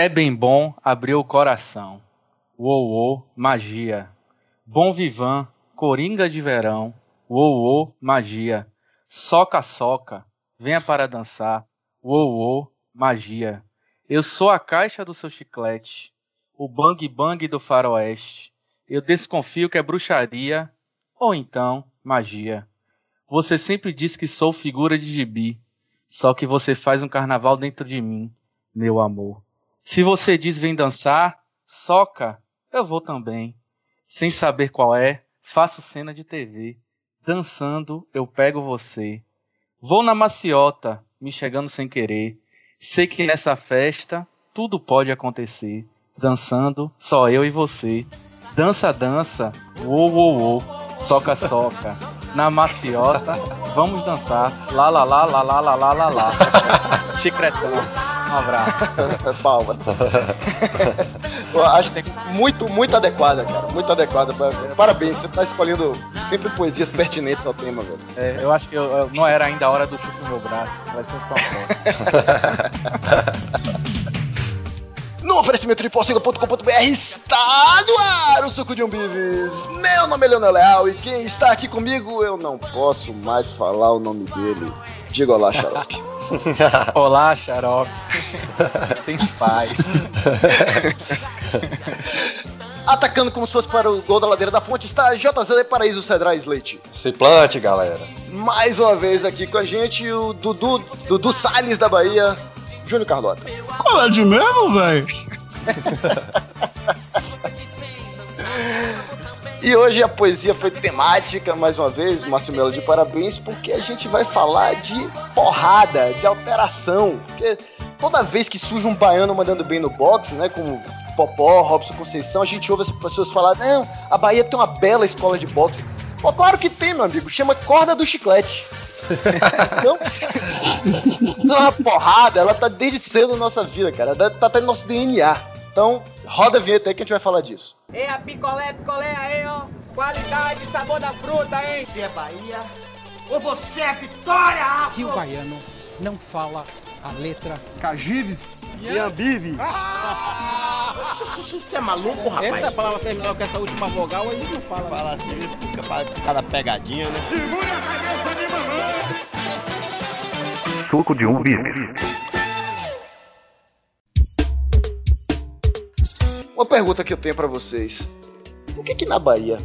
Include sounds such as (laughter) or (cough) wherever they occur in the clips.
É bem bom abrir o coração. Uou, magia. Bom vivan, coringa de verão. Uou, magia. Soca, soca, venha para dançar. Uou, magia. Eu sou a caixa do seu chiclete, o bang bang do faroeste. Eu desconfio que é bruxaria ou então magia. Você sempre diz que sou figura de gibi, só que você faz um carnaval dentro de mim, meu amor. Se você diz vem dançar, soca, eu vou também. Sem saber qual é, faço cena de TV. Dançando, eu pego você. Vou na maciota, me chegando sem querer. Sei que nessa festa tudo pode acontecer. Dançando, só eu e você. Dança, dança, uou, uou, uou. Soca, soca. Na maciota, vamos dançar. Lá, lá, lá, lá, lá, lá, lá, lá, lá. (laughs) Chicretão. Um abraço. (laughs) Palmas. (laughs) Eu acho muito, muito adequada, cara. Muito adequada. Parabéns, você tá escolhendo sempre poesias pertinentes ao tema, velho. É, eu acho que eu, eu não era ainda a hora do chute no meu braço. Vai ser um (laughs) No oferecimento de porcega.com.br está no ar o Suco de um Bives. Meu nome é Leonel Leal e quem está aqui comigo eu não posso mais falar o nome dele. Diga olá, xarope. (laughs) olá, xarope. (laughs) Tem paz. (laughs) Atacando como se fosse para o gol da ladeira da fonte está JZ Paraíso Cedrais Leite. Se plante, galera. Mais uma vez aqui com a gente o Dudu, Dudu Salles da Bahia, Júnior Carlota. Qual é de mesmo, velho? E hoje a poesia foi temática, mais uma vez, Márcio Melo de parabéns, porque a gente vai falar de porrada, de alteração. Porque toda vez que surge um baiano mandando bem no boxe, né, como Popó, Robson Conceição, a gente ouve as pessoas falar, não, a Bahia tem uma bela escola de boxe. Pô, claro que tem, meu amigo, chama Corda do Chiclete. (laughs) então, (laughs) então, a porrada, ela tá desde cedo na nossa vida, cara, tá até no nosso DNA. Então, roda a vinheta aí que a gente vai falar disso. É a picolé, picolé aí, ó. Qualidade, sabor da fruta, hein? Você é Bahia ou você é Vitória, Afro? Que o baiano não fala a letra Cagives e Ambives. Você é maluco, rapaz? Essa palavra terminal com essa última vogal aí não fala. Fala assim, fica pra cada pegadinha, né? Segura a cabeça de mamãe! Suco de um bife. Uma pergunta que eu tenho para vocês. Por que que na Bahia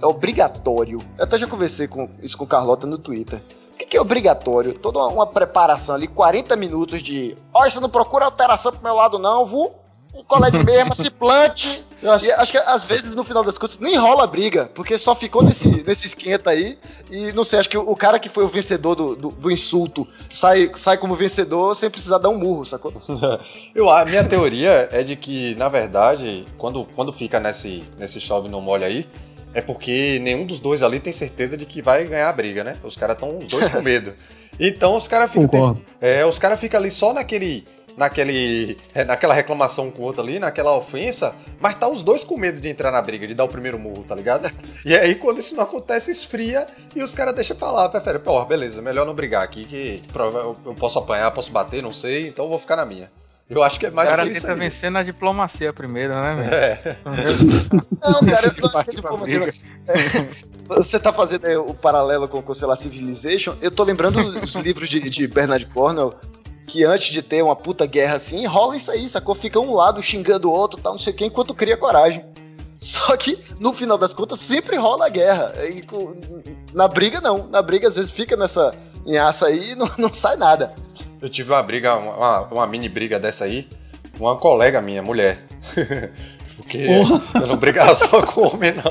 é obrigatório? Eu até já conversei com isso com Carlota no Twitter. Por que, que é obrigatório? Toda uma, uma preparação ali, 40 minutos de. Olha, você não procura alteração pro meu lado, não, vu? colégio mesmo, se plante. Eu acho... E acho que às vezes, no final das contas, nem rola briga, porque só ficou nesse, nesse esquenta aí. E não sei, acho que o, cara que foi o vencedor do, do, do, insulto sai, sai como vencedor sem precisar dar um murro, sacou? (laughs) Eu, a minha teoria é de que, na verdade, quando, quando fica nesse, nesse chove no molho aí, é porque nenhum dos dois ali tem certeza de que vai ganhar a briga, né? Os caras estão os dois com medo. (laughs) Então os caras ficam. É, os caras ficam ali só naquele naquele, é, naquela reclamação com o outro ali, naquela ofensa, mas tá os dois com medo de entrar na briga, de dar o primeiro murro, tá ligado? (laughs) E aí, quando isso não acontece, esfria e os caras deixam pra lá, prefere, pô, beleza, melhor não brigar aqui, que eu posso apanhar, posso bater, não sei, então eu vou ficar na minha. Eu acho que é mais O cara tenta vencer na diplomacia primeiro, né, velho? É. (laughs) Não, cara, eu não acho que é diplomacia. Você tá fazendo o paralelo com, com, sei lá, Civilization. Eu tô lembrando os livros de, de Bernard Cornwell, que antes de ter uma puta guerra assim, rola isso aí, sacou? Fica um lado xingando o outro, tal, não sei o que, enquanto cria coragem. (laughs) Só que, no final das contas, sempre rola a guerra. E, na briga, não. Na briga, às vezes, fica nessa enhaça aí e não, (laughs) não sai nada. Eu tive uma briga, uma, uma mini briga dessa aí, uma colega minha, mulher. (laughs) Porque Porra. eu não brigava só com homem, não.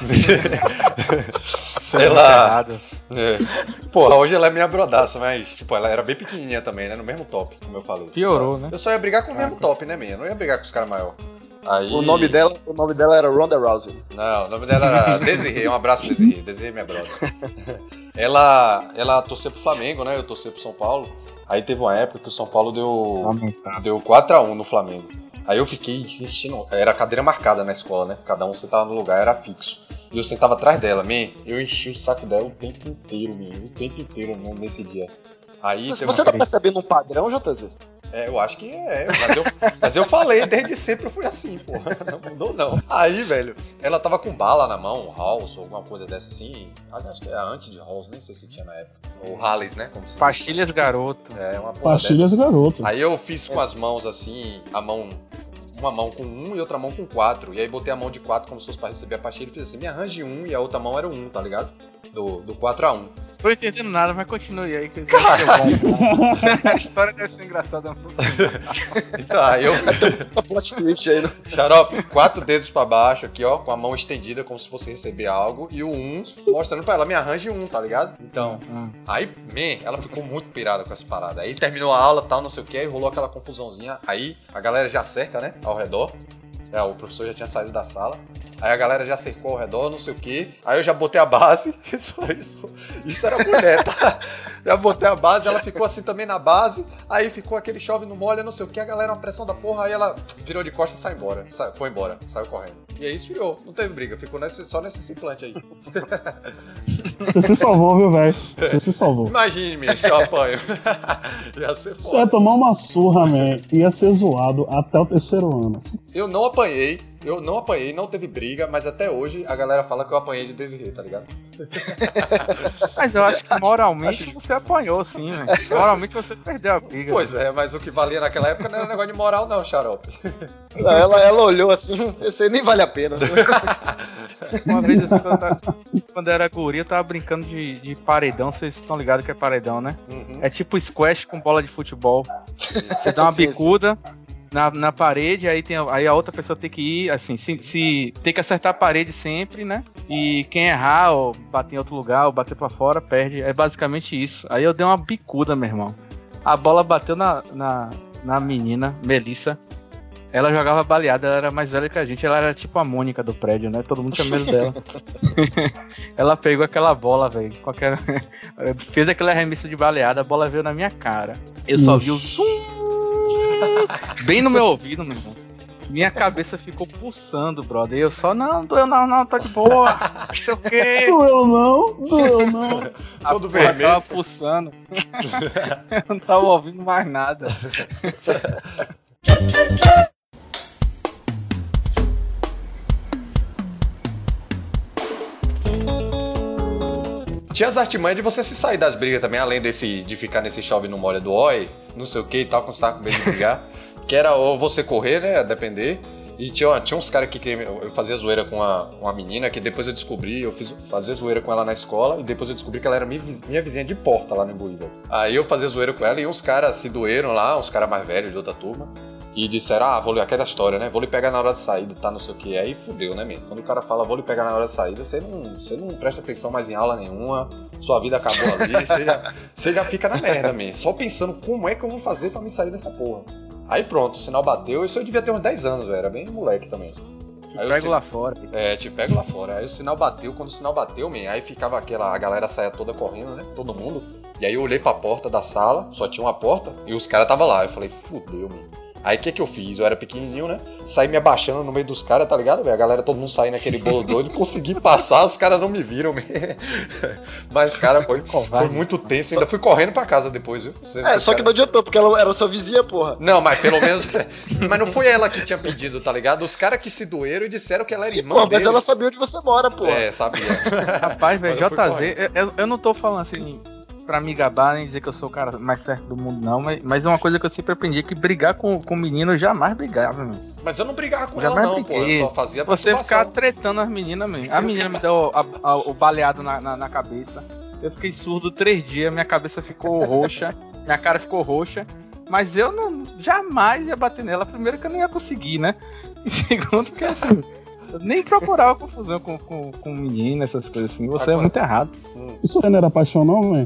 (laughs) ela. É. Porra, hoje ela é minha brodaça, mas, tipo, ela era bem pequenininha também, né? No mesmo top, como eu falei. Piorou, só, né? Eu só ia brigar com o mesmo top, né, minha? Eu não ia brigar com os caras maiores. Aí... O, nome dela, o nome dela era Ronda Rousey. Não, o nome dela era (laughs) Desirê. Um abraço, Desirê. Desirê, minha brother. (laughs) ela, ela torceu pro Flamengo, né? Eu torci pro São Paulo. Aí teve uma época que o São Paulo deu, deu 4x1 no Flamengo. Aí eu fiquei enchendo. Era cadeira marcada na escola, né? Cada um sentava no lugar, era fixo. E eu sentava atrás dela, man. Eu enchi o saco dela o tempo inteiro, man. O tempo inteiro, man, nesse dia. Aí Você, você tá percebendo um padrão, JZ? É, eu acho que é, mas eu, mas eu falei, desde sempre eu fui assim, porra. (laughs) Não mudou, não. Aí, velho, ela tava com bala na mão, Halls, ou alguma coisa dessa assim. Acho que era antes de Halls, nem sei se tinha na época. Ou Halles, né? Como se diz. Pastilhas garoto. É, uma porra dessa. Pastilhas garoto. Aí eu fiz com as mãos assim, a mão. Uma mão com um e outra mão com quatro. E aí botei a mão de quatro como se fosse pra receber a pastilha e fiz assim: me arranje um e a outra mão era o um, tá ligado? Do, do 4 a 1 Tô entendendo nada, mas continue aí que bom. (laughs) A história deve ser engraçada. (laughs) Então, aí eu. (laughs) Plot twist aí, né? Xarope, quatro dedos pra baixo aqui, ó, com a mão estendida como se fosse receber algo. E o um mostrando pra ela, me arranje um, tá ligado? Então. Hum. Aí, man, ela ficou muito pirada com essa parada. Aí terminou a aula, tal, não sei o que, aí rolou aquela confusãozinha. Aí a galera já cerca, né, ao redor. É, o professor já tinha saído da sala. Aí a galera já cercou ao redor, não sei o que. Aí eu já botei a base. (laughs) Isso, isso, isso era mulher, tá? Já botei a base, ela ficou assim também na base. Aí ficou aquele chove no molha, não sei o que. A galera, uma pressão da porra. Aí ela virou de costas e saiu embora. Sa- foi embora, saiu correndo. E aí esfriou, não teve briga. Ficou nesse- só nesse simplante aí. Você se salvou, viu, velho? Você se salvou. Imagine-me se eu apanho. (laughs) Ia ser Você ia foda. tomar uma surra, man. Ia ser zoado até o terceiro ano. Eu não apanhei, eu não apanhei, não teve briga, mas até hoje a galera fala que eu apanhei de Desirê, tá ligado? (laughs) Mas eu acho que moralmente você apanhou sim, velho. Moralmente você perdeu a briga. Pois é, mas o que valia naquela época não era negócio de moral, não, xarope. Não, ela, ela olhou assim, aí nem vale a pena. Uma vez assim, quando, eu quando eu era guri, eu tava brincando de, de paredão. Vocês estão ligados que é paredão, né? Uhum. É tipo squash com bola de futebol. Você dá uma Sim, sim. Na, na parede, aí, tem, aí a outra pessoa tem que ir, assim, se, se tem que acertar a parede sempre, né? E quem errar, ou bater em outro lugar, ou bater pra fora, perde. É basicamente isso. Aí eu dei uma bicuda, meu irmão. A bola bateu na, na, na menina, Melissa. Ela jogava baleada, ela era mais velha que a gente, ela era tipo a Mônica do prédio, né? Todo mundo tinha medo dela. (laughs) ela pegou aquela bola, velho. Qualquer... (laughs) Fez aquele arremesso de baleada, a bola veio na minha cara. Eu só vi o Ixi. Bem no meu ouvido, meu irmão. Minha cabeça ficou pulsando, brother. E eu só, não, doeu não, não, tô de boa. (laughs) Não sei o quê. Doeu não, doeu não. (laughs) A Todo porra vermelho. Tava pulsando. (laughs) eu não tava ouvindo mais nada. Tinha as artimanhas de você se sair das brigas também, além desse de ficar nesse chove no molha do oi, não sei o que e tal, quando você tava com medo de brigar. (laughs) que era ou você correr, né? A depender. E tinha, tinha uns caras que queriam. Eu fazia zoeira com uma, uma menina que depois eu descobri, eu fiz fazia zoeira com ela na escola e depois eu descobri que ela era minha, minha vizinha de porta lá no Imbuí, velho. Aí eu fazia zoeira com ela e uns caras se doeram lá, uns caras mais velhos de outra turma. E disseram, ah, vou lhe, aquela história, né? Vou lhe pegar na hora de saída, tá, não sei o que. Aí fudeu, né, mesmo? Quando o cara fala, vou lhe pegar na hora de saída, você não, você não presta atenção mais em aula nenhuma, sua vida acabou ali, (laughs) você já, você já fica na merda, mesmo. Só pensando como é que eu vou fazer pra me sair dessa porra. Aí pronto, o sinal bateu, isso eu devia ter uns 10 anos, velho, era bem moleque também. Aí o Pego lá fora. é, te pego lá fora. Aí o sinal bateu, quando o sinal bateu, man, aí ficava aquela. A galera saía toda correndo, né? Todo mundo. E aí eu olhei pra porta da sala, só tinha uma porta, e os caras tava lá. Eu falei, fudeu, man. Aí o que que eu fiz? Eu era pequenininho, né? Saí me abaixando no meio dos caras, tá ligado? A galera, todo mundo saindo naquele bolo doido, consegui passar, os caras não me viram. (laughs) Mas, cara, foi, foi muito tenso. Ainda fui correndo pra casa depois, viu? É, só que não adiantou, porque ela era sua vizinha, porra. Não, mas pelo menos. (laughs) mas não foi ela que tinha pedido, tá ligado? Os caras que se doeram e disseram que ela era irmã Pô, mas ela sabia onde você mora, porra. É, sabia. Rapaz, velho, JZ, eu, eu- eu não tô falando assim pra me gabar nem dizer que eu sou o cara mais certo do mundo, não, mas, mas é uma coisa que eu sempre aprendi: que brigar com, com menino eu jamais brigava, meu. Mas eu não brigava com Jamais ela, não, pô. briguei. Eu só fazia Você ficar tretando as meninas, man. A menina me deu a- a- o baleado na, na, na cabeça. Eu fiquei surdo três dias, minha cabeça ficou roxa, (laughs) minha cara ficou roxa. Mas eu não jamais ia bater nela. Primeiro que eu não ia conseguir, né? E segundo que assim. Nem procurava confusão com, com, com menina, essas coisas assim. Você é Agora- muito errado. Isso não era paixão, não, man?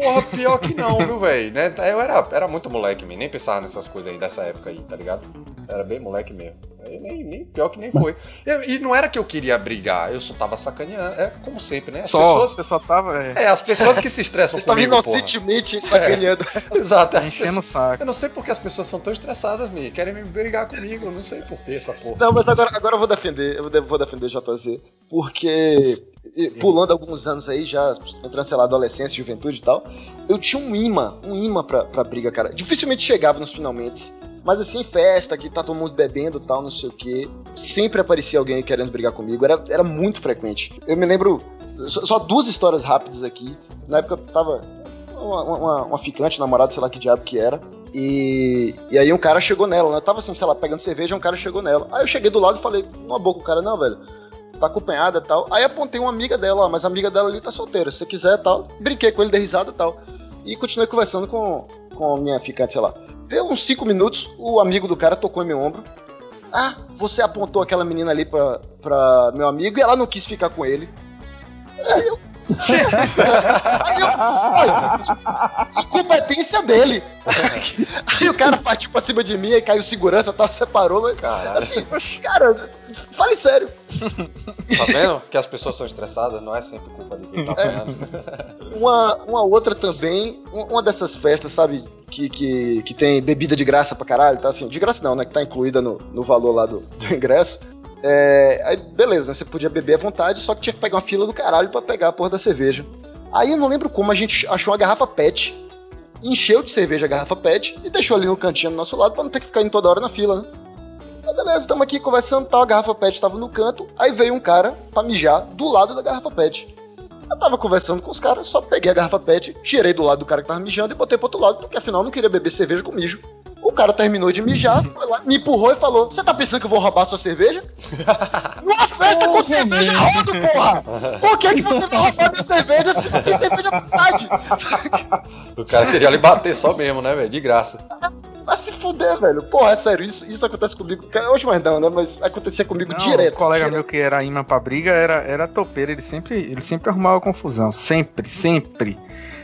Porra, pior que não, viu, velho? Né? Eu era, era muito moleque, man. nem pensava nessas coisas aí dessa época aí, tá ligado? Era bem moleque mesmo. Aí nem, nem- pior que nem foi. E, e não era que eu queria brigar, eu só tava sacaneando. É como sempre, né? As Só, pessoas. você só tava é, É, as pessoas que se estressam (laughs) Você tava comigo, inocentemente (laughs) sacaneando. Exato, as enchendo o pessoas... saco. Eu não sei porque as pessoas são tão estressadas, me querem me brigar comigo, eu não sei por que essa porra. Não, mas agora, agora eu vou defender, eu vou de- vou defender JZ, porque pulando alguns anos aí, já entrando, sei lá, adolescência, juventude e tal, eu tinha um imã, um imã pra, pra briga, cara. Dificilmente chegava nos finalmente. Mas assim, festa, que tá todo mundo bebendo e tal, não sei o que. Sempre aparecia alguém querendo brigar comigo. Era, era muito frequente. Eu me lembro. Só, só duas histórias rápidas aqui. Na época eu tava. Uma, uma, uma ficante, namorada, sei lá que diabo que era. E, e aí um cara chegou nela, né? Eu tava assim, sei lá, pegando cerveja, um cara chegou nela. Aí eu cheguei do lado e falei, numa boca o cara, não, velho, tá acompanhada tal. Aí apontei uma amiga dela, ó, mas a amiga dela ali tá solteira, se você quiser tal. Brinquei com ele, dei risada tal. E continuei conversando com, com a minha ficante, sei lá. Deu uns 5 minutos, o amigo do cara tocou em meu ombro. Ah, você apontou aquela menina ali pra, pra meu amigo e ela não quis ficar com ele. Aí eu. Aí eu. Olha, incompetência dele. Aí o cara partiu pra cima de mim e caiu segurança, tal, separou, mas. Caralho. Assim, cara, fale sério. Tá vendo que as pessoas são estressadas? Não é sempre culpa de quem tá apanhando. Uma, uma outra também, um- uma dessas festas, sabe, que, que, que tem bebida de graça pra caralho, tá assim, de graça não, né, que tá incluída no, no valor lá do, do ingresso. É, aí beleza, né, você podia beber à vontade, só que tinha que pegar uma fila do caralho pra pegar a porra da cerveja. Aí eu não lembro como, a gente achou uma garrafa PET, encheu de cerveja a garrafa PET e deixou ali no cantinho do nosso lado pra não ter que ficar indo toda hora na fila, né. Aí beleza, estamos aqui conversando, tal, a garrafa PET estava no canto, aí veio um cara pra mijar do lado da garrafa PET. Eu tava conversando com os caras, só peguei a garrafa PET, tirei do lado do cara que tava mijando e botei pro outro lado, porque afinal eu não queria beber cerveja com mijo. O cara terminou de mijar, foi lá, me empurrou e falou: Você tá pensando que eu vou roubar sua cerveja? (laughs) Numa festa com cerveja rodo, porra! Por que, que você vai roubar minha cerveja se não tem cerveja à vontade? O cara queria lhe bater só mesmo, né, velho? De graça. Vai se fuder, velho. Porra, é sério, isso, isso acontece comigo. Hoje mais não, né? Mas acontecia comigo Não, direto. Um colega direto. meu que era imã pra briga era, era topeiro, ele sempre, ele sempre arrumava confusão. Sempre, sempre.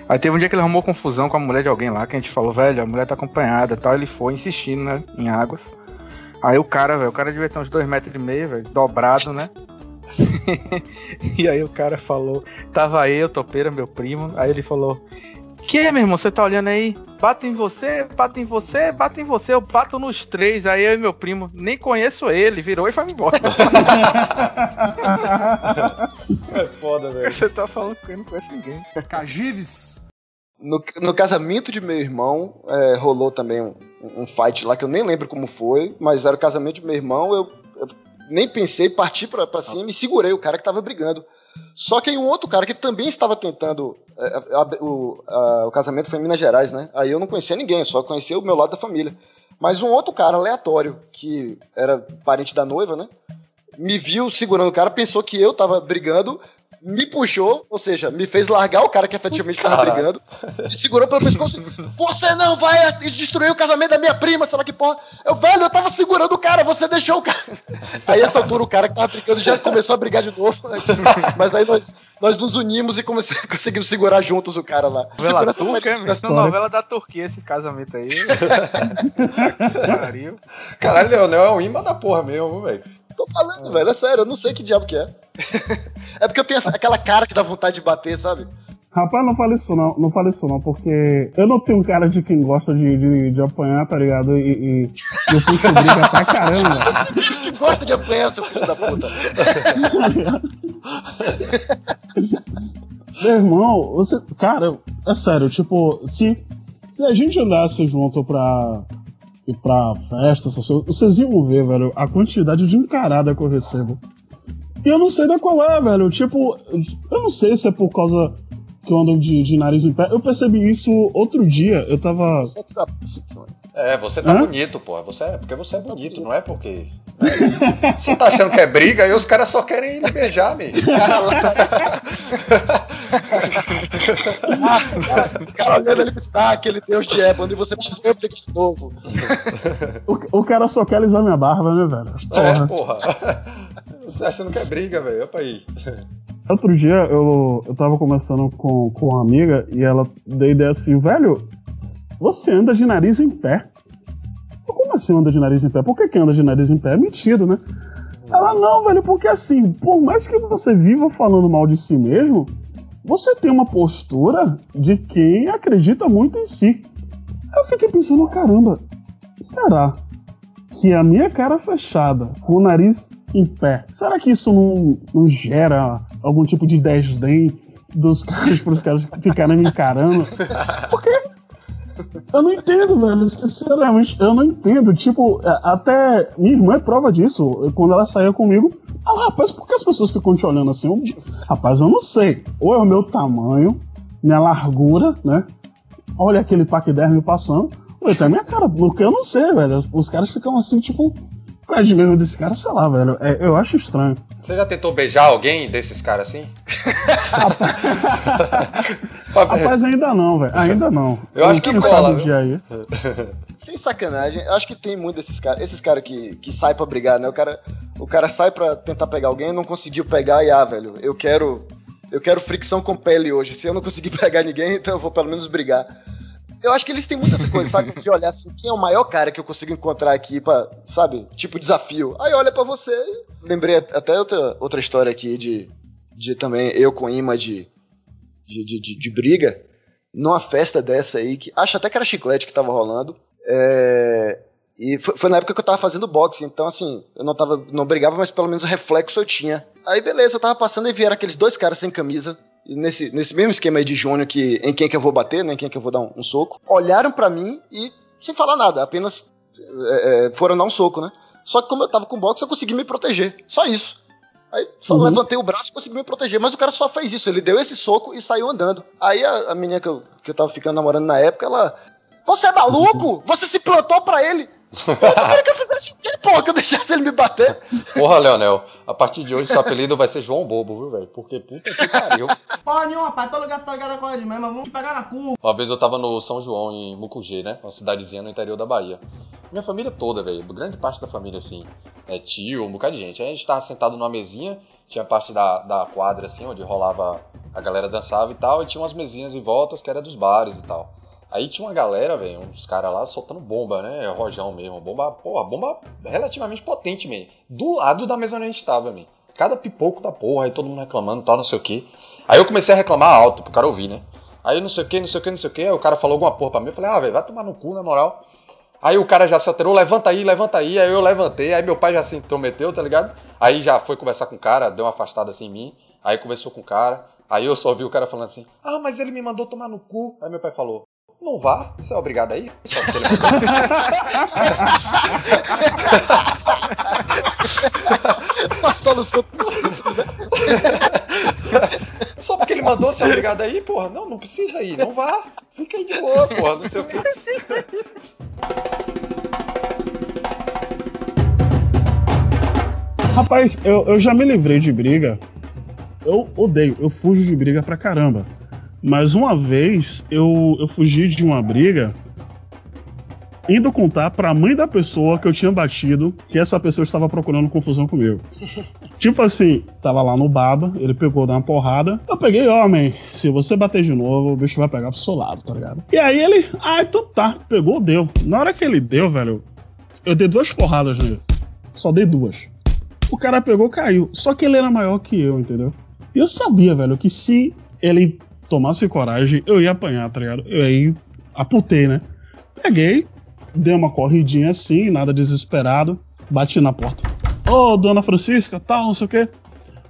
Aí teve um dia que ele arrumou confusão com a mulher de alguém lá, que a gente falou, velho, a mulher tá acompanhada e tal. Ele foi insistindo, né, em águas. Aí o cara, velho, o cara devia ter uns dois metros e meio, velho, dobrado, né? (laughs) e aí o cara falou, tava eu, topeira, meu primo. Aí ele falou, que, meu irmão, você tá olhando aí? Bato em você, bato em você, bato em você, eu bato nos três. Aí eu e meu primo, nem conheço ele, virou e foi embora. (laughs) É foda, velho. você tá falando que eu não conheço ninguém. Cagives. No, no casamento de meu irmão, é, rolou também um, um fight lá que eu nem lembro como foi, mas era o casamento de meu irmão. Eu, eu nem pensei, parti pra, pra cima e segurei o cara que tava brigando. Só que aí um outro cara que também estava tentando. é, a- o, a- o casamento foi em Minas Gerais, né? Aí eu não conhecia ninguém, só conhecia o meu lado da família. Mas um outro cara aleatório, que era parente da noiva, né? Me viu segurando o cara, pensou que eu tava brigando, me puxou, ou seja, me fez largar o cara que efetivamente tava Caralho. brigando, me segurou pelo pescoço. (laughs) Você não vai destruir o casamento da minha prima, sei lá que porra. Eu, velho, eu tava segurando o cara, você deixou o cara. (laughs) Aí, essa altura, o cara que tava brigando já começou a brigar de novo. né? (laughs) Mas aí nós, nós nos unimos e conseguimos segurar juntos o cara lá. Novela turca, foi- é Essa novela da Turquia, esse casamento aí. Caralho, Leonel é um imã da porra mesmo, velho. Tô falando, velho, é sério, eu não sei que diabo que é. É porque eu tenho aquela cara que dá vontade de bater, sabe? Rapaz, não fale isso não, não fale isso não, porque eu não tenho cara de quem gosta de, de, de apanhar, tá ligado? E, e, eu puxo briga pra caramba. (laughs) Gosta de apanhar, seu filho da puta. (laughs) Meu irmão, você. Cara, é sério, tipo, se, se a gente andasse junto pra. pra festa, essas coisas, vocês iam ver, velho, a quantidade de encarada que eu recebo. E eu não sei da qual é, velho. Tipo, eu não sei se é por causa que eu ando de, de nariz em pé. Eu percebi isso outro dia. Eu tava. Sexo a- É, você tá Hã? bonito, pô. Você é, porque você é bonito, não é porque. né? Você tá achando que é briga e os caras só querem lhe beijar, meu. O (laughs) (laughs) cara olhando ele está aquele deus de ébano e você eu brigar de novo. O, o cara só quer alisar minha barba, né, velho? É, Porra. Você achando que é briga, velho. Opa aí. (laughs) Outro dia eu, eu tava conversando com, com uma amiga e ela deu ideia assim, velho, você anda de nariz em pé. Como assim anda de nariz em pé? Por que, que anda de nariz em pé? É mentido, né? Ela, não, velho, porque assim, por mais que você viva falando mal de si mesmo, você tem uma postura de quem acredita muito em si. Eu fiquei pensando, caramba, será que a minha cara fechada, com o nariz em pé, será que isso não, não gera algum tipo de desdém dos (laughs) caras pros caras ficarem me encarando. Porque eu não entendo, velho. Sinceramente, eu não entendo. Tipo, é, até minha irmã é prova disso. Quando ela saía comigo, ela, rapaz, por que as pessoas ficam te olhando assim? Eu, rapaz, eu não sei. Ou é o meu tamanho, minha largura, né? Olha aquele paquiderme passando. Ou então é minha cara, porque eu não sei, velho. Os caras ficam assim, tipo, é mesmo desse cara? Sei lá, velho. É, eu acho estranho. Você já tentou beijar alguém desses caras assim? Rapaz, (laughs) ainda não, velho. Ainda não. Eu acho que cola, um dia aí. Sem sacanagem, eu acho que tem muito desses caras. Esses caras que, que saem pra brigar, né? O cara, o cara sai pra tentar pegar alguém, não conseguiu pegar e, ah, velho, eu quero. Eu quero fricção com pele hoje. Se eu não conseguir (laughs) pegar ninguém, então eu vou pelo menos brigar. Eu acho que eles têm muita coisa, sabe? De olhar assim, quem é o maior cara que eu consigo encontrar aqui pra, sabe? Tipo desafio. Aí olha pra você. Lembrei até outra, outra história aqui de, de também eu com imã de, de, de, de, briga. Numa festa dessa aí, que acho até que era chiclete que tava rolando. É, e foi, foi na época que eu tava fazendo boxe, então assim, eu não tava, não brigava, mas pelo menos o reflexo eu tinha. Aí beleza, eu tava passando e vieram aqueles dois caras sem camisa, nesse, nesse mesmo esquema aí de Júnior, que em quem que eu vou bater, né, em quem que eu vou dar um, um soco, olharam pra mim e, sem falar nada, apenas é, é, foram dar um soco, né? Só que como eu tava com boxe, eu consegui me proteger. Só isso. Aí só Uhum. levantei o braço e consegui me proteger. Mas o cara só fez isso. Ele deu esse soco e saiu andando. Aí a, a menina que eu, que eu tava ficando namorando na época, ela. Você é maluco? Você se plantou pra ele? Eu queria que eu fizesse o quê, pô? Que eu deixasse ele me bater? Porra, Leonel, a partir de hoje seu apelido vai ser João Bobo, viu, velho? Porque puta que pariu. Porra nenhuma, pai. Todo lugar que tá ligado com ele mesmo. Vamos te pegar na cu. Uma vez eu tava no São João, em Mucugê, né? Uma cidadezinha no interior da Bahia. Minha família toda, velho. Grande parte da família, assim. É tio, um bocado de gente. Aí a gente tava sentado numa mesinha, tinha parte da, da quadra, assim, onde rolava. A galera dançava e tal, e tinha umas mesinhas em voltas que era dos bares e tal. Aí tinha uma galera, velho, uns caras lá soltando bomba, né? Rojão mesmo. Bomba, porra, bomba relativamente potente, mesmo. Do lado da mesa onde a gente tava, mesmo. Cada pipoco da porra, aí todo mundo reclamando tal, não sei o que. Aí eu comecei a reclamar alto pro cara ouvir, né? Aí não sei o que, não sei o que, não sei o que. Aí o cara falou alguma porra pra mim. Eu falei, ah, velho, vai tomar no cu, na moral. Aí o cara já se alterou, levanta aí, levanta aí. Aí eu levantei, aí meu pai já se intrometeu, tá ligado? Aí já foi conversar com o cara, deu uma afastada assim em mim. Aí conversou com o cara. Aí eu só ouvi o cara falando assim: Ah, mas ele me mandou tomar no cu. Aí meu pai falou: Não vá, você é obrigado aí. Só porque ele Uma (laughs) solução Só porque ele mandou, você é obrigado aí, porra. Não, não precisa ir, não vá. Fica aí de boa, porra, não sei o que. Rapaz, eu, eu já me livrei de briga. Eu odeio, eu fujo de briga pra caramba. Mas uma vez eu, eu fugi de uma briga indo contar pra mãe da pessoa que eu tinha batido que essa pessoa estava procurando confusão comigo. (laughs) tipo assim, tava lá no baba, ele pegou, deu uma porrada. Eu peguei, homem, se você bater de novo, o bicho vai pegar pro seu lado, tá ligado? E aí ele, ah, então tá, pegou, deu. Na hora que ele deu, velho, eu dei duas porradas nele. Só dei duas. O cara pegou, caiu. Só que ele era maior que eu, entendeu? E eu sabia, velho, que se ele tomasse coragem, eu ia apanhar, tá ligado? Eu aí aputei, né? Peguei, dei uma corridinha assim, nada desesperado, bati na porta. Ô, dona Francisca, tal, não sei o quê.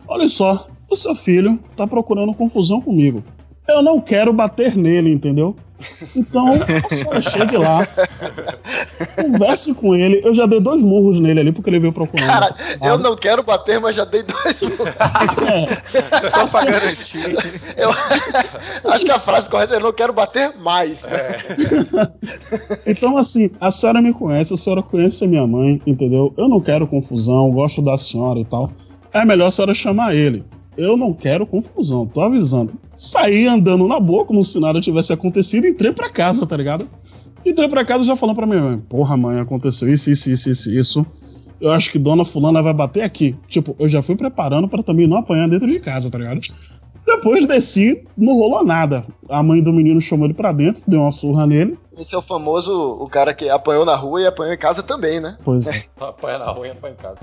Olha só, o seu filho tá procurando confusão comigo. Eu não quero bater nele, entendeu? Então, a senhora chegue lá, converse com ele. Eu já dei dois murros nele ali porque ele veio procurando. Cara, eu não quero bater, mas já dei dois. É, (laughs) Só pra garantir. Eu (laughs) acho que a frase correta é: eu não quero bater mais. (laughs) Então, assim, a senhora me conhece, a senhora conhece a minha mãe, entendeu? Eu não quero confusão, gosto da senhora e tal. É melhor a senhora chamar ele. Eu não quero confusão, tô avisando. Saí andando na boa, como se nada tivesse acontecido, e entrei pra casa, tá ligado? Entrei pra casa já falando pra minha mãe: Porra, mãe, aconteceu isso, isso, isso, isso, isso. Eu acho que dona Fulana vai bater aqui. Tipo, eu já fui preparando pra também não apanhar dentro de casa, tá ligado? Depois desci, não rolou nada. A mãe do menino chamou ele pra dentro, deu uma surra nele. Esse é o famoso o cara que apanhou na rua e apanhou em casa também, né? Pois (laughs) é. Apanha na rua e apanha em casa.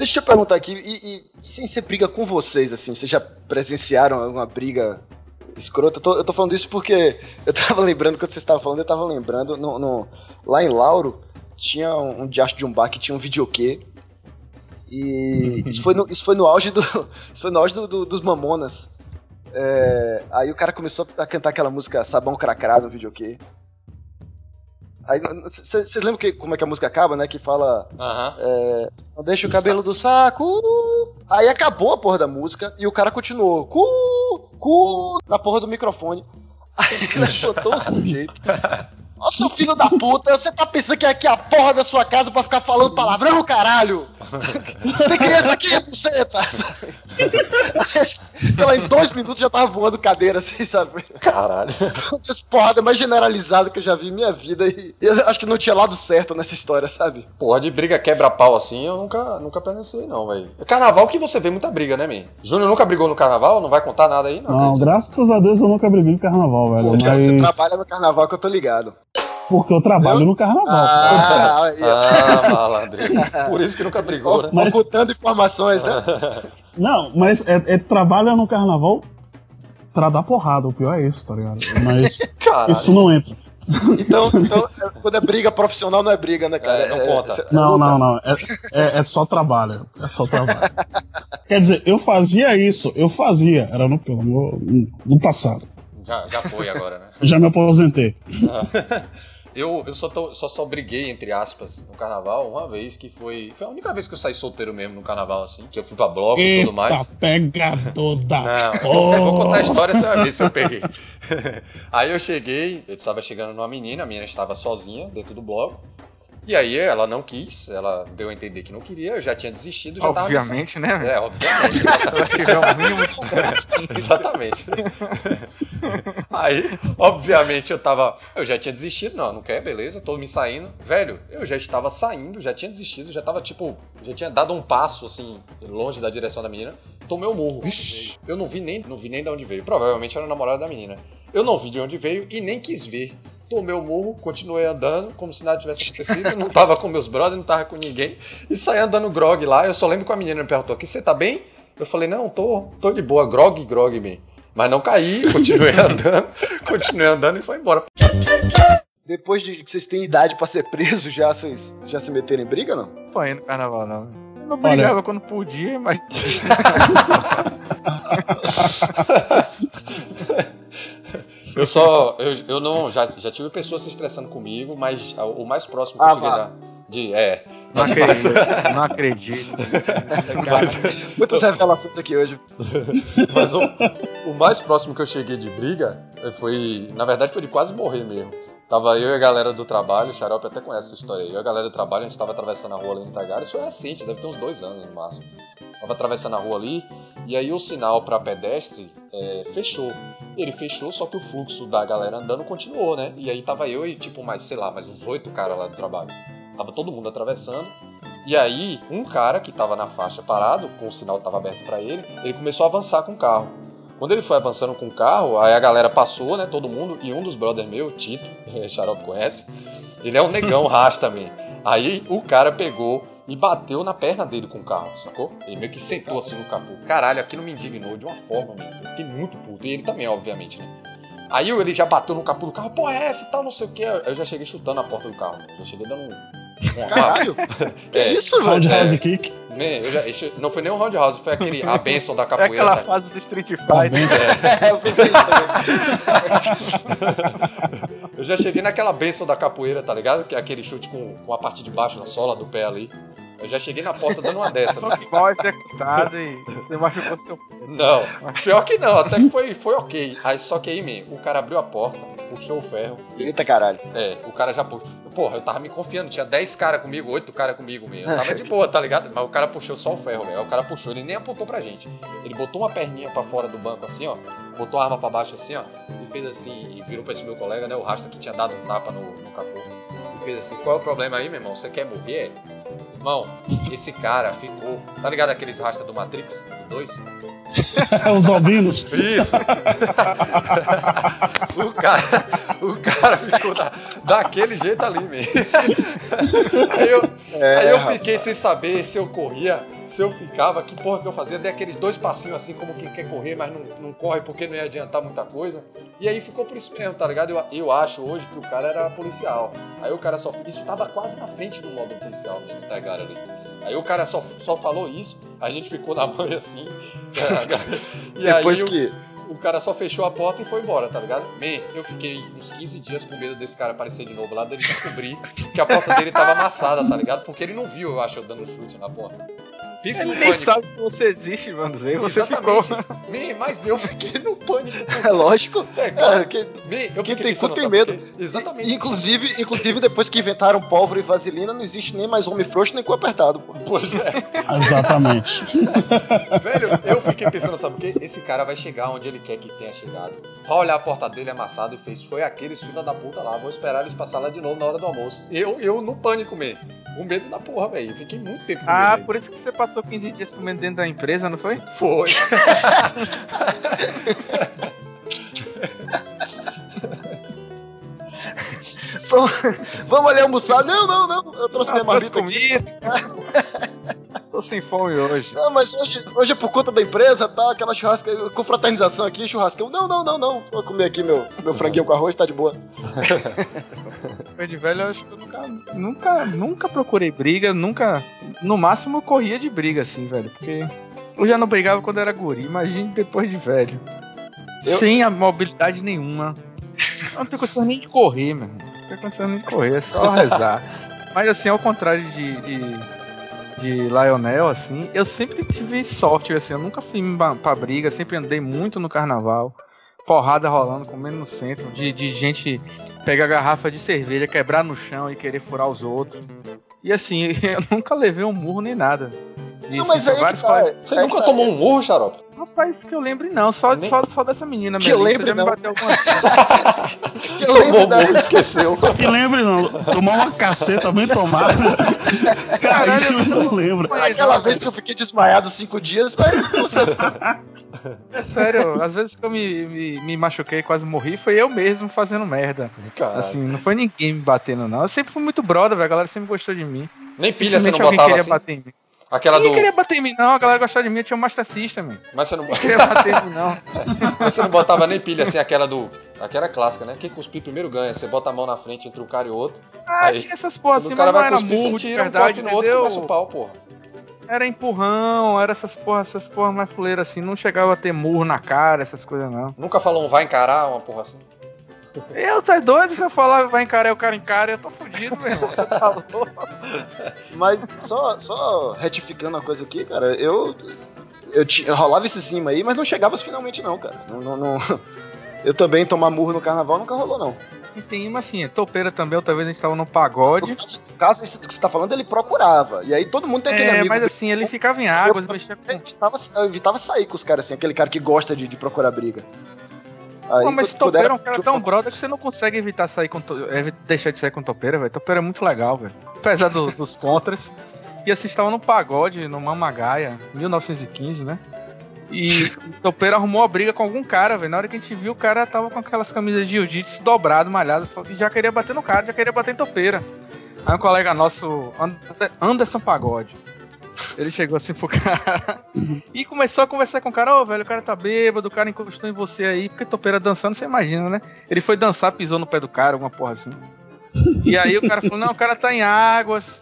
Deixa eu perguntar aqui, e, e sem ser briga com vocês, assim, vocês já presenciaram alguma briga escrota? Eu tô, eu tô falando isso porque eu tava (laughs) lembrando, quando vocês estavam falando, eu tava lembrando, no, no- lá em Lauro, tinha um, um diacho de um bar que tinha um videokê, E isso foi no, isso foi no auge, do, (laughs) isso foi no auge do, do- dos Mamonas. É, aí o cara começou a cantar aquela música Sabão Cracrado no videokê. Aí, vocês lembram que, como é que a música acaba, né? Que fala. Aham. É, não deixa o cabelo do saco. Aí acabou a porra da música e o cara continuou. Cu, cu, na porra do microfone. Aí ele botou o sujeito. (laughs) Ô seu filho da puta, você tá pensando que é aqui a porra da sua casa pra ficar falando palavrão, caralho? Tem criança aqui, buceta! Aí, acho que, Sei lá, em dois minutos já tava voando cadeira, assim, sabe? Caralho. Essa porrada mais generalizada que eu já vi em minha vida e eu acho que não tinha lado certo nessa história, sabe? Porra de briga quebra-pau assim, eu nunca, nunca presenciei, não, velho. É carnaval que você vê muita briga, né, man? Júnior nunca brigou no carnaval? Não vai contar nada aí, não? Não, graças a Deus eu nunca briguei no carnaval, velho. Porque mas você trabalha no carnaval que eu tô ligado. Porque eu trabalho no carnaval. Ah. Ah, malandrez. Por isso que nunca brigou, né? Mas- Ocultando informações, né? (laughs) Não, mas é, é trabalha no carnaval pra dar porrada. O pior é isso, tá ligado? Mas Caralho. isso não entra. Então, então, é- quando é briga profissional, não é briga, né, cara? É, não conta. é Não, luta. não, não. É, é, é só trabalho. É só trabalho. Quer dizer, eu fazia isso, eu fazia. Era no, no, no passado. Já, já foi agora, né? Eu já me aposentei. Eu, eu só, tô- só só briguei, entre aspas, no carnaval uma vez que foi. Foi a única vez que eu saí solteiro mesmo no carnaval, assim, que eu fui pra bloco e tudo mais. Eita, pegador da Não, eu vou contar a história, você vai ver se eu peguei. (laughs) aí eu cheguei, eu tava chegando numa menina, a menina estava sozinha dentro do bloco. E aí ela não quis, ela deu a entender que não queria, eu já tinha desistido, já Obviamente, né? tava. É, obviamente. Tiver um mínimo de (laughs) Exatamente. Aí, obviamente, eu tava. Eu já tinha desistido, não, não quer, beleza, tô me saindo. Velho, eu já estava saindo, já tinha desistido, já tava tipo. Já tinha dado um passo, assim, longe da direção da menina. Tomei o murro. Eu não vi nem, não vi nem de onde veio. Provavelmente era o namorado da menina. Eu não vi de onde veio e nem quis ver. Tomei o murro, continuei andando, como se nada tivesse acontecido. Não tava com meus brothers, não tava com ninguém. E saí andando grog lá. Eu só lembro que a menina me perguntou: aqui você tá bem? Eu falei: não, tô, tô de boa, grog, grog, man. Mas não caí, continuei (laughs) andando, continuei andando e foi embora. Depois de que vocês têm idade pra ser preso, já vocês já se meteram em briga, não? apanhei no carnaval, não. Eu não brigava quando podia, mas. (laughs) (laughs) Eu só. Eu, eu não. Já, já tive pessoas se estressando comigo, mas o mais próximo que Ah, eu cheguei da. De, é. Não Mas- acredito. (laughs) Não acredito. mas- Muitas revelações aqui hoje. (laughs) Mas o, o mais próximo que eu cheguei de briga foi. Na verdade, foi de quase morrer mesmo. Tava eu e a galera do trabalho, o Xarope até conhece essa história aí. Eu e a galera do trabalho, a gente tava atravessando a rua ali no Tagara. Isso é recente, deve ter uns dois anos no máximo. Tava atravessando a rua ali, e aí o sinal pra pedestre é, fechou. Ele fechou, só que o fluxo da galera andando continuou, né? E aí tava eu e, tipo, mais, sei lá, mais uns oito caras lá do trabalho. Tava todo mundo atravessando. E aí, um cara que tava na faixa parado, com o sinal tava aberto pra ele, ele começou a avançar com o carro. Quando ele foi avançando com o carro, aí a galera passou, né, todo mundo, e um dos brothers meu, Tito, (laughs) Xarope conhece, ele é um negão (laughs) rasta também. Aí o cara pegou e bateu na perna dele com o carro, sacou? Ele meio que sentou assim no capô. Caralho, aquilo me indignou de uma forma, mano. Eu fiquei muito puto. E ele também, obviamente, né? Aí ele já bateu no capô do carro, pô, é essa e tal, não sei o que. Eu já cheguei chutando a porta do carro. Já cheguei dando um. (laughs) Caralho! Que É, isso, velho? Roundhouse É. kick. Man, eu já- isso não foi nem um roundhouse, foi aquele a (laughs) benção da É capoeira. aquela tá? fase do Street Fighter. (laughs) É, eu pensei isso também. Eu já cheguei naquela benção da capoeira, tá ligado? Que é aquele chute com, com a parte de baixo, na sola do pé ali. Eu já cheguei na porta dando uma dessa. Só que mal executado e você machucou seu Não, pior que não, até que foi, foi ok. Aí só que aí, man, o cara abriu a porta, puxou o ferro. Eita caralho. É, o cara já puxou. Porra, eu tava me confiando, tinha 10 caras comigo, 8 caras comigo mesmo. Eu tava de boa, tá ligado? Mas o cara puxou só o ferro, velho. Aí O cara puxou, ele nem apontou pra gente. Ele botou uma perninha pra fora do banco assim, ó. Botou a arma pra baixo assim, ó. E fez assim, e virou pra esse meu colega, né? O Rasta que tinha dado um tapa no, no capô. E fez assim: qual é o problema aí, meu irmão? Você quer morrer? Irmão, esse cara ficou. Tá ligado aqueles Rasta do Matrix? Do 2? (laughs) Os albinos. Isso! o, cara, o cara ficou da, daquele jeito ali mesmo. Aí eu, É, aí eu rapaz. fiquei sem saber se eu corria, se eu ficava, que porra que eu fazia. Dei aqueles dois passinhos assim, como quem quer correr, mas não, não corre porque não ia adiantar muita coisa. E aí ficou por isso mesmo, tá ligado? Eu, eu acho hoje que o cara era policial. Aí o cara só. Isso tava quase na frente do modo policial mesmo, tá ligado ali. Aí o cara só, só falou isso, a gente ficou na banha assim. (laughs) e Depois aí o- que. o cara só fechou a porta e foi embora, tá ligado? Man, eu fiquei uns 15 dias com medo desse cara aparecer de novo lá, dele descobrir que a porta dele tava amassada, tá ligado? Porque ele não viu, eu acho, eu dando chute na porta. Pensa no Ele nem pânico. sabe que você existe, mano. Zé. Você ficou. Exatamente. Man, mas eu fiquei no pânico. (laughs) É lógico. É, cara, É, que- man, eu quem fiquei tem cu tem medo. por quê? Exatamente. Inclusive, inclusive, depois que inventaram pólvora e vaselina, não existe nem mais homem frouxo nem cu apertado, pô. Pois é. (laughs) Exatamente. (laughs) Velho, eu fiquei pensando, sabe o quê? Esse cara vai chegar onde ele quer que tenha chegado. Vai olhar a porta dele amassada e fez. Foi aqueles filha da puta lá. Vou esperar eles passar lá de novo na hora do almoço. Eu, eu no pânico, man. Com medo da porra, velho. Fiquei muito tempo com Ah, medo. por isso que você passou 15 dias comendo dentro da empresa, não foi? Foi. (laughs) Vamos, vamos ali almoçar? Não, não, não. Eu trouxe minha Ah, trouxe marmita aqui. (laughs) Tô sem fome hoje. Não, mas hoje, hoje é por conta da empresa, tá? Aquela churrasca, confraternização aqui, churrascão. Não, não, não, não. Vou comer aqui meu, meu franguinho com arroz, tá de boa. (laughs) Depois de velho, eu acho que eu nunca, nunca, nunca procurei briga, nunca. No máximo eu corria de briga, assim, velho. Porque eu já não brigava quando era guri, imagine depois de velho. Eu- Sem a mobilidade nenhuma. Eu não tenho condição nem de correr, meu. irmão. Não tenho condição nem de correr, é só (laughs) rezar. Mas assim, ao contrário de, de, de Lionel, assim, eu sempre tive sorte, assim, eu nunca fui pra briga, sempre andei muito no carnaval. Porrada rolando, comendo no centro, de, de gente pegar garrafa de cerveja, quebrar no chão e querer furar os outros. E assim, (laughs) eu nunca levei um murro nem nada. Não, Disso, mas aí que vários tá. colegas- Você aí nunca tomou um murro, xarope? Rapaz, que eu lembre não, só, Nem- só, só dessa menina Que eu me não. (laughs) Que eu lembro da... esqueceu. E lembre, não, tomar uma caceta bem tomada. Caralho, eu não lembro. Aquela vez que eu fiquei desmaiado cinco dias, mas (laughs) você... É sério, às vezes que eu me, me, me machuquei e quase morri, foi eu mesmo fazendo merda. Caralho. Assim, não foi ninguém me batendo, não. Eu sempre fui muito brother, velho. A galera sempre gostou de mim. Nem pilha você não botava assim? bater em mim. Aquela do. Queria bater em mim, não. A galera gostava de mim, eu tinha um Master System, man. Mas você não, Não queria bater em mim, não. mas (laughs) você não botava nem pilha assim, aquela do. Aquela clássica, né? Quem cuspir primeiro ganha. Você bota a mão na frente entre um cara e o outro. Ah, Aí, tinha essas porra assim, o cara mas não vai era você um verdade, corte no outro e começa o pau, porra. Era empurrão, era essas porra, essas porra mais fuleiras assim. Não chegava a ter murro na cara, essas coisas, não. Nunca falou um vai encarar uma porra assim. Eu, tá doido? Se eu falar vai encarar, o cara encara, eu tô fudido, meu irmão. Você tá louco? (laughs) Mas só, só retificando uma coisa aqui, cara, eu. Eu, eu rolava esse cima aí, mas não chegava finalmente, não, cara. Não, não, não- (laughs) Eu também tomar murro no carnaval nunca rolou, não. E tem uma assim, topeira também, outra vez a gente tava no pagode. No caso, no caso, isso que você tá falando, ele procurava. E aí todo mundo tem aquele É, amigo. mas assim, ele ficava em águas, Eu- mexia com. Eu evitava, eu evitava sair com os caras assim, aquele cara que gosta de, de procurar briga. Aí, Pô, mas topeira é um cara tão brother que você não consegue evitar sair com to... evi- deixar de sair com topeira, velho. Topeira é muito legal, velho. Apesar do- dos contras. E assim, estava no pagode, no Mamagaia, 1915, né? E o topeira arrumou a briga com algum cara, velho. Na hora que a gente viu, o cara tava com aquelas camisas de jiu-jitsu dobrado, malhado, e já queria bater no cara, já queria bater em topeira. Aí um colega nosso, And- Anderson Pagode, ele chegou assim pro cara (laughs) e começou a conversar com o cara, ô velho, o cara tá bêbado, o cara encostou em você aí, porque topeira dançando, você imagina, né? Ele foi dançar, pisou no pé do cara, alguma porra assim. E aí o cara falou, não, o cara tá em águas.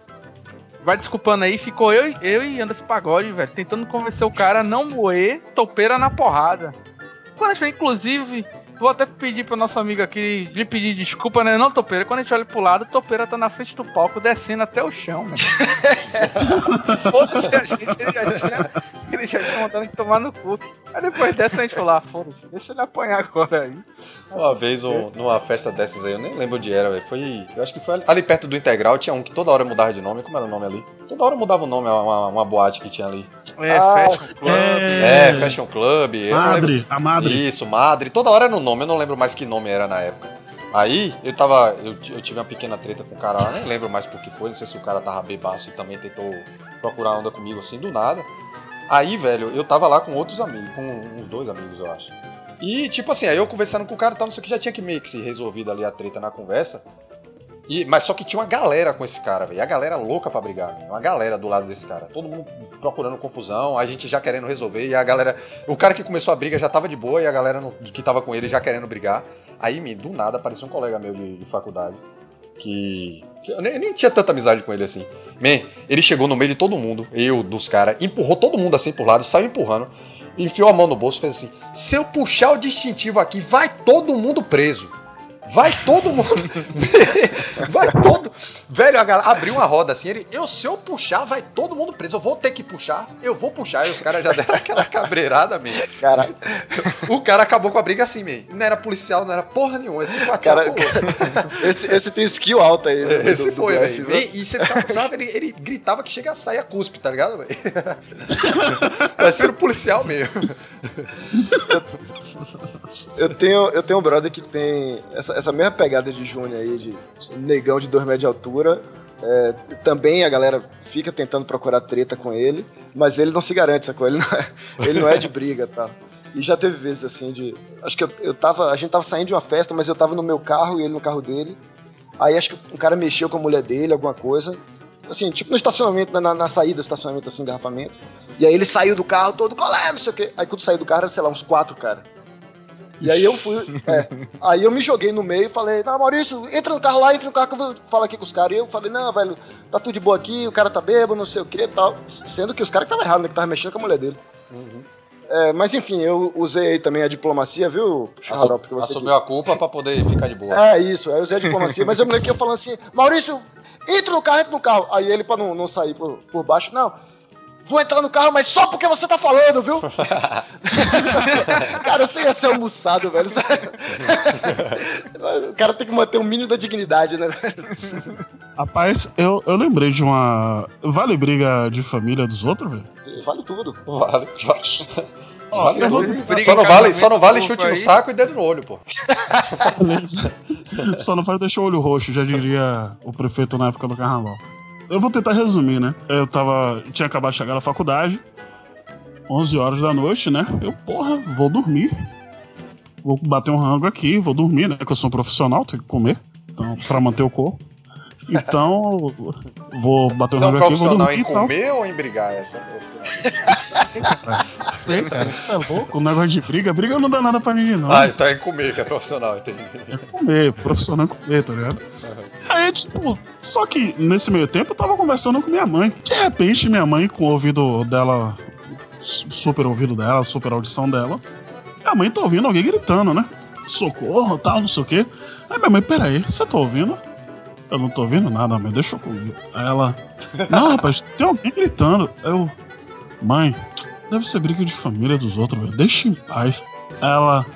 Vai desculpando aí, ficou eu, eu e Anderson Pagode, velho, tentando convencer o cara a não moer topeira na porrada. Quando inclusive, vou até pedir pro nosso amigo aqui, lhe pedir desculpa, né? Não, topeira, quando a gente olha pro lado, topeira tá na frente do palco, descendo até o chão, mano. Foda-se a gente, ele já tinha, ele já tinha mandado tomar no cu. Aí depois dessa a gente falou, ah, foda-se, deixa ele apanhar agora aí. Uma vez, um- numa festa dessas aí, eu nem lembro onde era, velho. Foi. Eu acho que foi ali- ali perto do Integral, tinha um que toda hora mudava de nome. Como era o nome ali? Toda hora mudava o nome, uma, uma boate que tinha ali. É, Ah, Fashion Club. É, Fashion Club. Madre, a madre. Isso, Madre. Toda hora era no nome, eu não lembro mais que nome era na época. Aí, eu tava. Eu, eu tive uma pequena treta com o cara lá, nem lembro mais por que foi. Não sei se o cara tava bebaço e também tentou procurar onda comigo assim, do nada. Aí, velho, eu tava lá com outros amigos, com uns dois amigos, eu acho. E, tipo assim, aí eu conversando com o cara e tal, não sei o que, já tinha que meio que se resolvido ali a treta na conversa. E, mas só que tinha uma galera com esse cara, velho. A galera louca pra brigar, velho. Uma galera do lado desse cara. Todo mundo procurando confusão, a gente já querendo resolver. E a galera. O cara que começou a briga já tava de boa e a galera no- que tava com ele já querendo brigar. Aí, me, do nada, apareceu um colega meu de, de faculdade. Que. eu, nem, nem tinha tanta amizade com ele assim. Man, ele chegou no meio de todo mundo, eu, dos caras, empurrou todo mundo assim por lado, saiu empurrando, enfiou a mão no bolso e fez assim: se eu puxar o distintivo aqui, vai todo mundo preso. Vai todo mundo. (laughs) vai todo. Velho, a galera abriu uma roda assim. Ele, eu, se eu puxar, vai todo mundo preso. Eu vou ter que puxar. Eu vou puxar. E os caras já deram aquela cabreirada, man. Cara, O cara acabou com a briga assim, man. Não era policial, não era porra nenhuma. Esse cara, (laughs) esse, esse tem skill alto aí. né, Esse do foi, velho. viu? E, e você tá- sabe, ele, ele gritava que chega a sair a cuspe, tá ligado, velho? (laughs) Parecendo policial mesmo. Eu tenho, eu tenho um brother que tem essa, essa mesma pegada de Júnior aí, de negão de 2 metros de altura. É, também a galera fica tentando procurar treta com ele, mas ele não se garante, sacou? Ele não é, ele não é de briga tá? E já teve vezes assim de. Acho que eu, eu tava. A gente tava saindo de uma festa, mas eu tava no meu carro e ele no carro dele. Aí acho que um cara mexeu com a mulher dele, alguma coisa. Assim, tipo no estacionamento, na, na saída do estacionamento, assim, engarrafamento. E aí ele saiu do carro todo, qual é, não sei o quê. Aí quando saiu do carro, era, sei lá, uns quatro, cara. E aí eu fui. é, aí eu me joguei no meio e falei, não, Maurício, entra no carro lá, entra no carro que eu vou falar aqui com os caras. E eu falei, não, velho, tá tudo de boa aqui, o cara tá bêbado, não sei o que e tal. Sendo que os caras que estavam errados, né? Que tava mexendo com a mulher dele. É, mas enfim, eu usei aí também a diplomacia, viu, Xarope? você Assumiu a culpa pra poder ficar de boa. é isso, eu usei a diplomacia, mas eu me lembro que eu falando assim, Maurício, entra no carro, entra no carro. Aí ele, pra não, não sair por, por baixo, não, vou entrar no carro, mas só porque você tá falando, viu? (laughs) cara, você ia ser almoçado, velho. o cara tem que manter um mínimo da dignidade, né? Rapaz, eu, eu lembrei de uma. Vale briga de família dos outros, velho? Vale tudo. Vale, vale. Ó, Vale vou- tudo. briga Só não vale, só não vale chute no aí. saco e dedo no olho, pô. Beleza. (laughs) Só não faz deixar o olho roxo, já diria o prefeito na época do carnaval. Eu vou tentar resumir, né? Eu tava. Tinha acabado de chegar na faculdade, 11 horas da noite, né? Eu, porra, vou dormir. Vou bater um rango aqui, vou dormir, né? Que eu sou um profissional, tenho que comer. Então, pra manter o corpo. Então, vou bater um Você é um rango aqui, vou profissional dormir em e tal. comer ou em brigar? É só Ei, cara, você é louco? O negócio de briga, briga não dá nada pra ninguém, não. Ah, então é em comer que é profissional, entendi. É comer, profissional é comer, tá ligado? Aí, tipo, só que nesse meio tempo eu tava conversando com minha mãe. De repente, minha mãe, com o ouvido dela, su- super ouvido dela, super audição dela, minha mãe tá ouvindo alguém gritando, né? Socorro, tal, não sei o quê. Aí minha mãe, peraí, você tá ouvindo? Eu não tô ouvindo nada, mãe, deixa eu comigo. Aí ela, não, rapaz, tem alguém gritando. Eu, mãe, deve ser briga de família dos outros, velho, deixa em paz. Aí ela,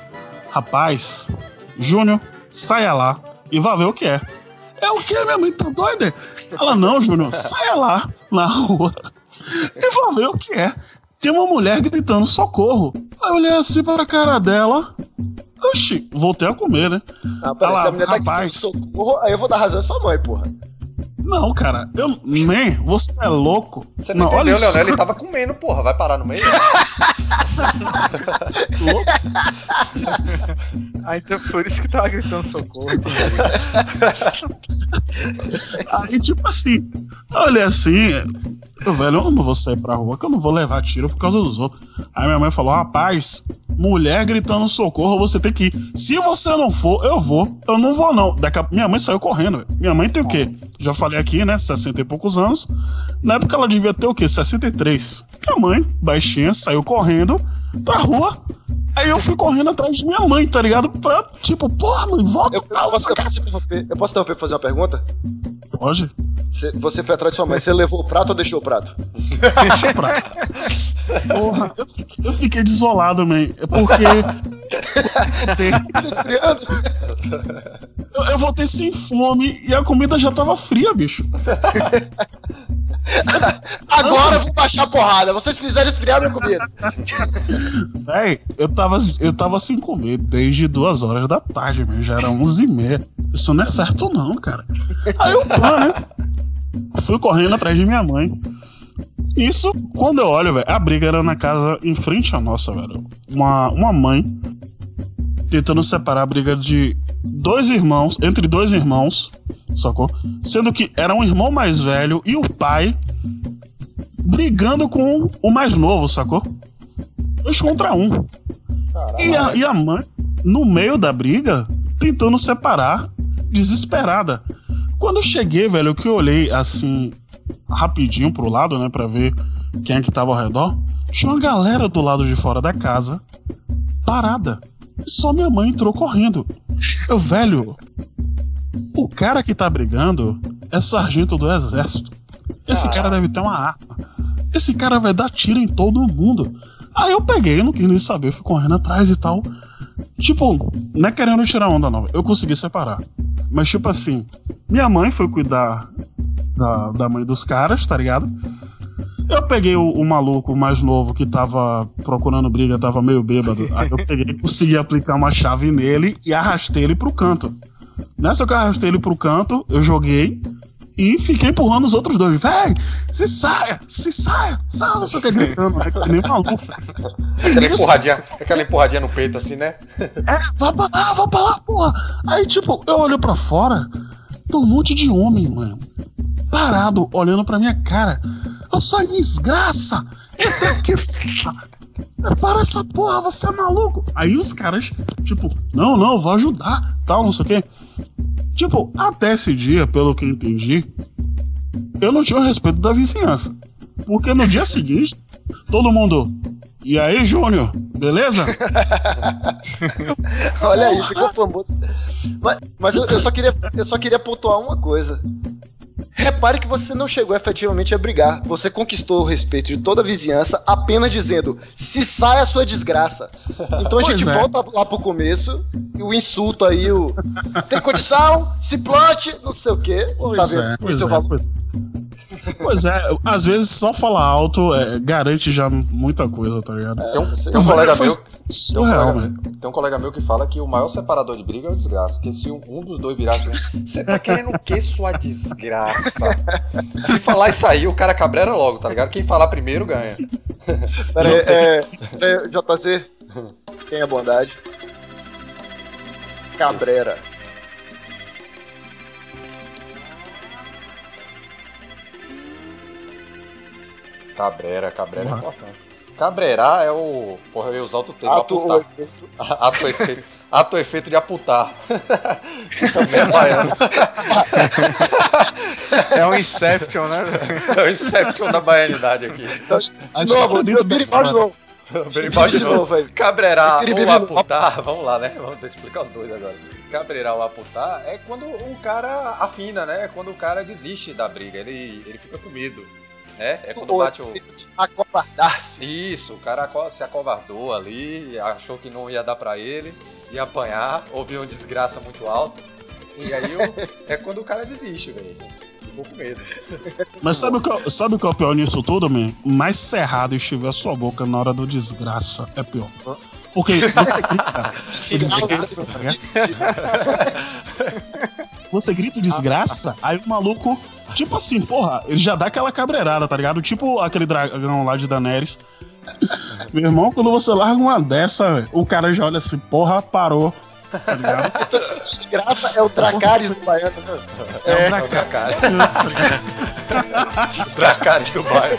rapaz, Júnior, saia lá e vá ver o que é. É o que? Minha mãe tá doida? Ela, não, Júnior, saia lá na rua e vá ver o que é. Tem uma mulher gritando socorro. Aí eu olhei assim pra cara dela. Oxi, voltei a comer, né? Ah, peraí, Olha se lá, a mulher tá rapaz. socorro, aí eu vou dar razão à sua mãe, porra. Não, cara, eu. Nem, você é louco. Você não, olha entendeu. Leonel? Ele tava comendo, porra. Vai parar no meio? louco. (laughs) Ah, então por isso que tava gritando socorro. (laughs) Aí, tipo assim, olha assim, eu, velho, eu não vou sair pra rua, que eu não vou levar tiro por causa dos outros. Aí minha mãe falou: rapaz, mulher gritando socorro, você tem que ir. Se você não for, eu vou. Eu não vou, não. Daqui a... Minha mãe saiu correndo, velho. Minha mãe tem o quê? Já falei aqui, né? 60 e poucos anos. Na época ela devia ter o quê? 63. Minha mãe, baixinha, saiu correndo pra rua. Aí eu fui correndo atrás de minha mãe, tá ligado? Pra, tipo, porra, mãe, volta. Eu, eu, posso, eu, posso interromper, eu posso interromper pra fazer uma pergunta? Pode? Você, você foi atrás de sua mãe, você levou o prato ou deixou o prato? Deixa eu pra. Porra, eu, fiquei- eu fiquei desolado, man. É porque. (laughs) Esfriando. eu, eu voltei sem fome e a comida já tava fria, bicho. Agora eu vou baixar a porrada. Vocês fizeram esfriar minha comida. Véi, eu tava, eu tava sem comer desde duas horas da tarde, man. Já era onze e meia. Isso não é certo, não, cara. Aí eu, pá, né? Fui correndo atrás de minha mãe. Isso, quando eu olho, velho, a briga era na casa em frente à nossa, velho. Uma, uma mãe tentando separar a briga de dois irmãos, entre dois irmãos, sacou? Sendo que era um irmão mais velho e o pai brigando com o mais novo, sacou? Dois contra um. E a, e a mãe, no meio da briga, tentando separar, desesperada. Quando eu cheguei, velho, que eu olhei assim, rapidinho pro lado, né, pra ver quem é que tava ao redor, tinha uma galera do lado de fora da casa, parada. Só minha mãe entrou correndo. Eu, velho, o cara que tá brigando é sargento do exército. Esse cara deve ter uma arma. Esse cara vai dar tiro em todo mundo. Aí eu peguei, não quis nem saber, fui correndo atrás e tal. Tipo, não é querendo tirar onda, não. Eu consegui separar. Mas, tipo assim, minha mãe foi cuidar da, da mãe dos caras, tá ligado? Eu peguei o, o maluco mais novo que tava procurando briga, tava meio bêbado. Aí eu peguei, (laughs) consegui aplicar uma chave nele e arrastei ele pro canto. Nessa que eu arrastei ele pro canto, eu joguei e fiquei empurrando os outros dois. Véi, se saia, se saia. Não, não sei o que gritando, que nem maluco. Aquela Isso. empurradinha, aquela empurradinha no peito assim, né? É, vai pra lá, vai pra lá, porra. Aí, tipo, eu olho pra fora, tem um monte de homem, mano. Parado, olhando pra minha cara. Eu sou desgraça! Que. Separa essa porra, você é maluco! Aí os caras, tipo, não, não, vou ajudar, tal, não sei o quê. Tipo, até esse dia, pelo que eu entendi, eu não tinha o respeito da vizinhança. Porque no dia seguinte, todo mundo. E aí, Júnior, beleza? (laughs) Olha aí, ficou famoso. Mas, mas eu, eu só queria, eu só queria pontuar uma coisa. Repare que você não chegou efetivamente a brigar. Você conquistou o respeito de toda a vizinhança apenas dizendo: se sai a sua desgraça. Então a gente é. volta lá pro começo, e o insulto aí, o. Tem condição, se plante, não sei o quê. Pois Tá vendo? é, pois Esse é, valor. pois Pois é, às vezes só falar alto é, garante já muita coisa, tá ligado? Tem um, tem um colega meu. Tem um colega, tem um colega meu que fala que o maior separador de briga é o desgraça. Que se um, um dos dois virar. Você tá querendo o que, sua desgraça? Se falar isso aí, o cara cabrera logo, tá ligado? Quem falar primeiro ganha. Pera aí, é, é, JZ, tenha bondade. Cabrera. Cabrera, cabrera é importante. Cabreirar é o. Porra, eu ia usar outro termo. (laughs) Ato ou aputar. efeito. Ato efeito. Ato efeito de aputar. (laughs) Também é baiano. (laughs) É um Inception, né? É o Inception da baianidade aqui. De novo, birimbau de novo. Berimbau de De novo. Cabreirar Biribiri ou aputar, vamos lá, né? Vamos ter que explicar os dois agora. Cabreirar ou aputar é quando o cara afina, né? É quando o cara desiste da briga, ele, ele fica com medo. Né? É quando bate o. Acovardar-se. Isso, o cara se acovardou ali, achou que não ia dar pra ele, ia apanhar, ouviu uma desgraça muito alta. E aí o- (laughs) é quando o cara desiste, velho. Ficou com medo. Mas sabe o, que, é- sabe o que é o pior nisso tudo, man? Mais cerrado estiver a sua boca na hora do desgraça, é pior. Porque você grita. o desgraça, ligado? Você grita desgraça, aí o maluco, tipo assim, porra, ele já dá aquela cabreirada, tá ligado? Tipo aquele dragão lá de Daenerys. (laughs) Meu irmão, quando você larga uma dessa, o cara já olha assim, porra, parou. Tá ligado? (laughs) Desgraça é o Dracarys do Baiano, né? É, É o Dracarys. (laughs) Dracarys do bairro.